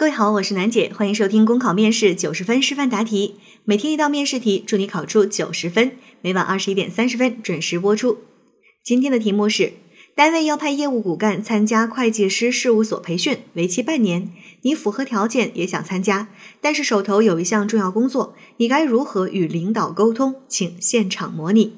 各位好，我是楠姐，欢迎收听公考面试九十分示范答题，每天一道面试题，祝你考出九十分。每晚二十一点三十分准时播出。今天的题目是：单位要派业务骨干参加会计师事务所培训，为期半年，你符合条件也想参加，但是手头有一项重要工作，你该如何与领导沟通？请现场模拟。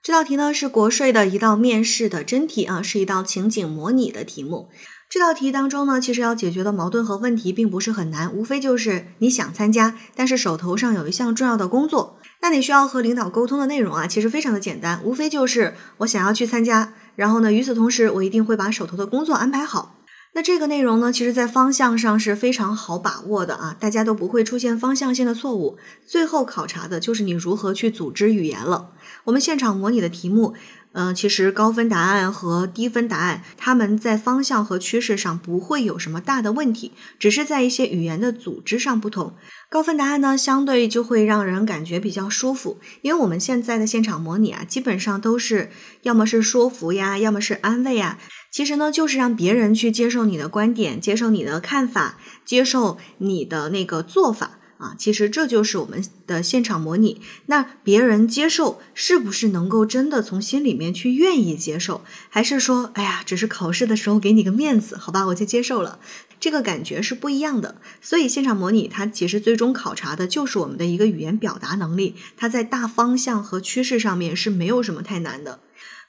这道题呢是国税的一道面试的真题啊，是一道情景模拟的题目。这道题当中呢，其实要解决的矛盾和问题并不是很难，无非就是你想参加，但是手头上有一项重要的工作，那你需要和领导沟通的内容啊，其实非常的简单，无非就是我想要去参加，然后呢，与此同时我一定会把手头的工作安排好。那这个内容呢，其实在方向上是非常好把握的啊，大家都不会出现方向性的错误。最后考察的就是你如何去组织语言了。我们现场模拟的题目。嗯，其实高分答案和低分答案，他们在方向和趋势上不会有什么大的问题，只是在一些语言的组织上不同。高分答案呢，相对就会让人感觉比较舒服，因为我们现在的现场模拟啊，基本上都是要么是说服呀，要么是安慰啊，其实呢，就是让别人去接受你的观点，接受你的看法，接受你的那个做法。啊，其实这就是我们的现场模拟。那别人接受是不是能够真的从心里面去愿意接受，还是说，哎呀，只是考试的时候给你个面子，好吧，我就接受了，这个感觉是不一样的。所以现场模拟它其实最终考察的就是我们的一个语言表达能力，它在大方向和趋势上面是没有什么太难的。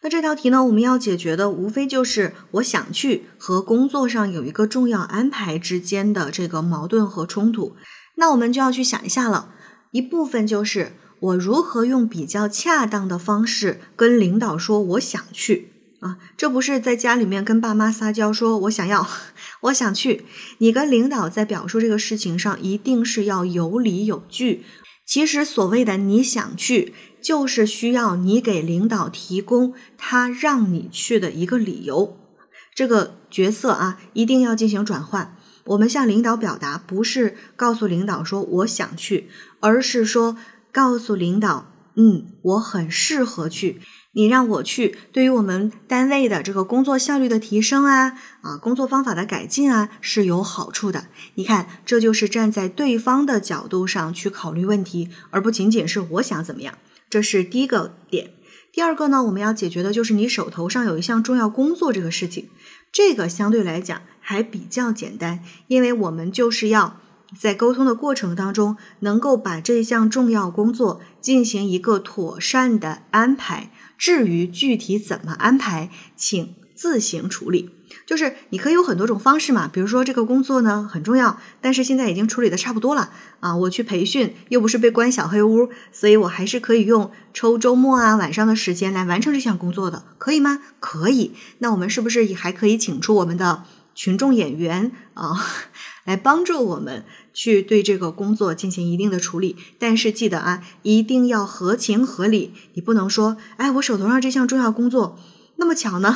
那这道题呢，我们要解决的无非就是我想去和工作上有一个重要安排之间的这个矛盾和冲突。那我们就要去想一下了，一部分就是我如何用比较恰当的方式跟领导说我想去啊，这不是在家里面跟爸妈撒娇说我想要，我想去。你跟领导在表述这个事情上，一定是要有理有据。其实所谓的你想去，就是需要你给领导提供他让你去的一个理由。这个角色啊，一定要进行转换。我们向领导表达，不是告诉领导说我想去，而是说告诉领导，嗯，我很适合去。你让我去，对于我们单位的这个工作效率的提升啊，啊，工作方法的改进啊，是有好处的。你看，这就是站在对方的角度上去考虑问题，而不仅仅是我想怎么样。这是第一个点。第二个呢，我们要解决的就是你手头上有一项重要工作这个事情，这个相对来讲。还比较简单，因为我们就是要在沟通的过程当中，能够把这项重要工作进行一个妥善的安排。至于具体怎么安排，请自行处理。就是你可以有很多种方式嘛，比如说这个工作呢很重要，但是现在已经处理的差不多了啊，我去培训又不是被关小黑屋，所以我还是可以用抽周末啊晚上的时间来完成这项工作的，可以吗？可以。那我们是不是也还可以请出我们的？群众演员啊，来帮助我们去对这个工作进行一定的处理，但是记得啊，一定要合情合理。你不能说，哎，我手头上这项重要工作，那么巧呢，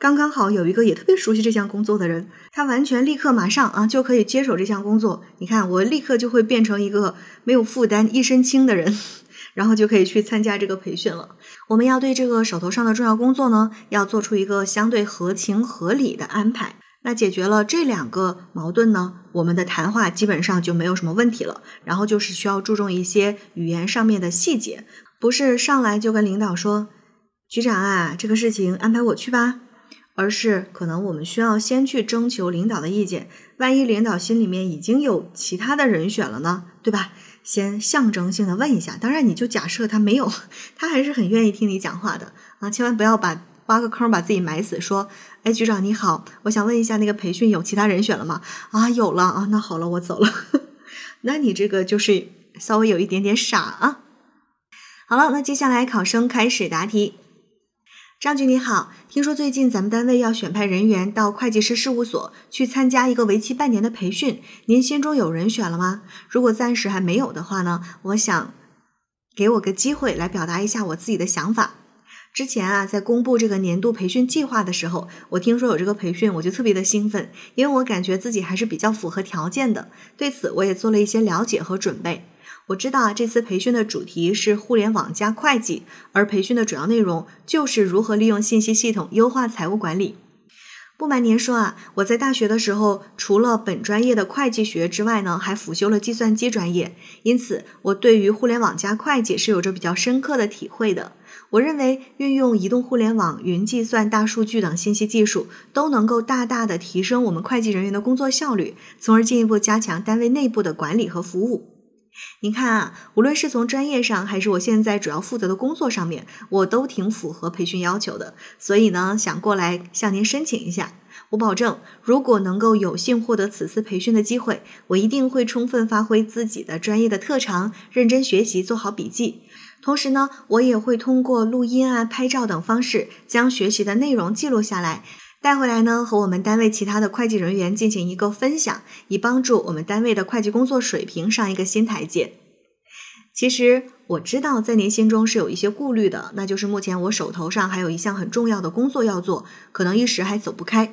刚刚好有一个也特别熟悉这项工作的人，他完全立刻马上啊就可以接手这项工作。你看，我立刻就会变成一个没有负担、一身轻的人，然后就可以去参加这个培训了。我们要对这个手头上的重要工作呢，要做出一个相对合情合理的安排。那解决了这两个矛盾呢，我们的谈话基本上就没有什么问题了。然后就是需要注重一些语言上面的细节，不是上来就跟领导说：“局长啊，这个事情安排我去吧。”而是可能我们需要先去征求领导的意见。万一领导心里面已经有其他的人选了呢，对吧？先象征性的问一下。当然，你就假设他没有，他还是很愿意听你讲话的啊！千万不要把。挖个坑把自己埋死，说：“哎，局长你好，我想问一下，那个培训有其他人选了吗？啊，有了啊，那好了，我走了。那你这个就是稍微有一点点傻啊。好了，那接下来考生开始答题。张局你好，听说最近咱们单位要选派人员到会计师事务所去参加一个为期半年的培训，您心中有人选了吗？如果暂时还没有的话呢，我想给我个机会来表达一下我自己的想法。”之前啊，在公布这个年度培训计划的时候，我听说有这个培训，我就特别的兴奋，因为我感觉自己还是比较符合条件的。对此，我也做了一些了解和准备。我知道啊，这次培训的主题是互联网加会计，而培训的主要内容就是如何利用信息系统优化财务管理。不瞒您说啊，我在大学的时候，除了本专业的会计学之外呢，还辅修了计算机专业，因此我对于互联网加会计是有着比较深刻的体会的。我认为运用移动互联网、云计算、大数据等信息技术，都能够大大的提升我们会计人员的工作效率，从而进一步加强单位内部的管理和服务。您看啊，无论是从专业上，还是我现在主要负责的工作上面，我都挺符合培训要求的。所以呢，想过来向您申请一下。我保证，如果能够有幸获得此次培训的机会，我一定会充分发挥自己的专业的特长，认真学习，做好笔记。同时呢，我也会通过录音啊、拍照等方式，将学习的内容记录下来。带回来呢，和我们单位其他的会计人员进行一个分享，以帮助我们单位的会计工作水平上一个新台阶。其实我知道，在您心中是有一些顾虑的，那就是目前我手头上还有一项很重要的工作要做，可能一时还走不开。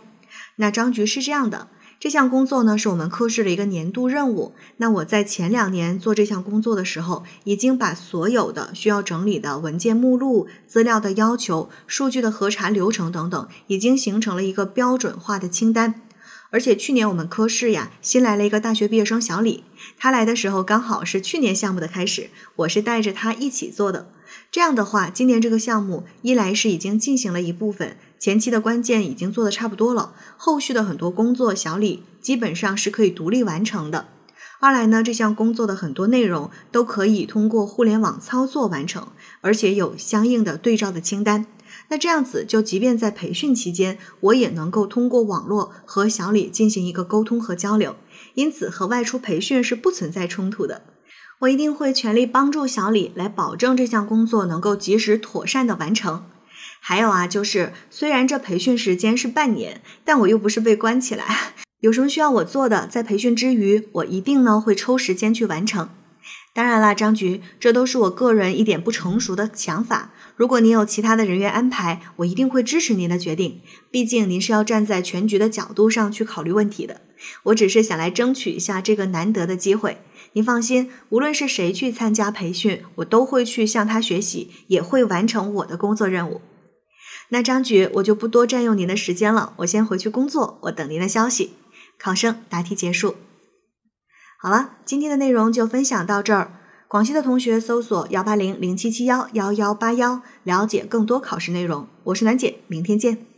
那张局是这样的。这项工作呢，是我们科室的一个年度任务。那我在前两年做这项工作的时候，已经把所有的需要整理的文件目录、资料的要求、数据的核查流程等等，已经形成了一个标准化的清单。而且去年我们科室呀，新来了一个大学毕业生小李，他来的时候刚好是去年项目的开始，我是带着他一起做的。这样的话，今年这个项目一来是已经进行了一部分。前期的关键已经做的差不多了，后续的很多工作小李基本上是可以独立完成的。二来呢，这项工作的很多内容都可以通过互联网操作完成，而且有相应的对照的清单。那这样子，就即便在培训期间，我也能够通过网络和小李进行一个沟通和交流，因此和外出培训是不存在冲突的。我一定会全力帮助小李来保证这项工作能够及时妥善的完成。还有啊，就是虽然这培训时间是半年，但我又不是被关起来，有什么需要我做的，在培训之余，我一定呢会抽时间去完成。当然啦，张局，这都是我个人一点不成熟的想法。如果您有其他的人员安排，我一定会支持您的决定。毕竟您是要站在全局的角度上去考虑问题的。我只是想来争取一下这个难得的机会。您放心，无论是谁去参加培训，我都会去向他学习，也会完成我的工作任务。那张局，我就不多占用您的时间了，我先回去工作，我等您的消息。考生答题结束。好了，今天的内容就分享到这儿。广西的同学搜索幺八零零七七幺幺幺八幺，了解更多考试内容。我是楠姐，明天见。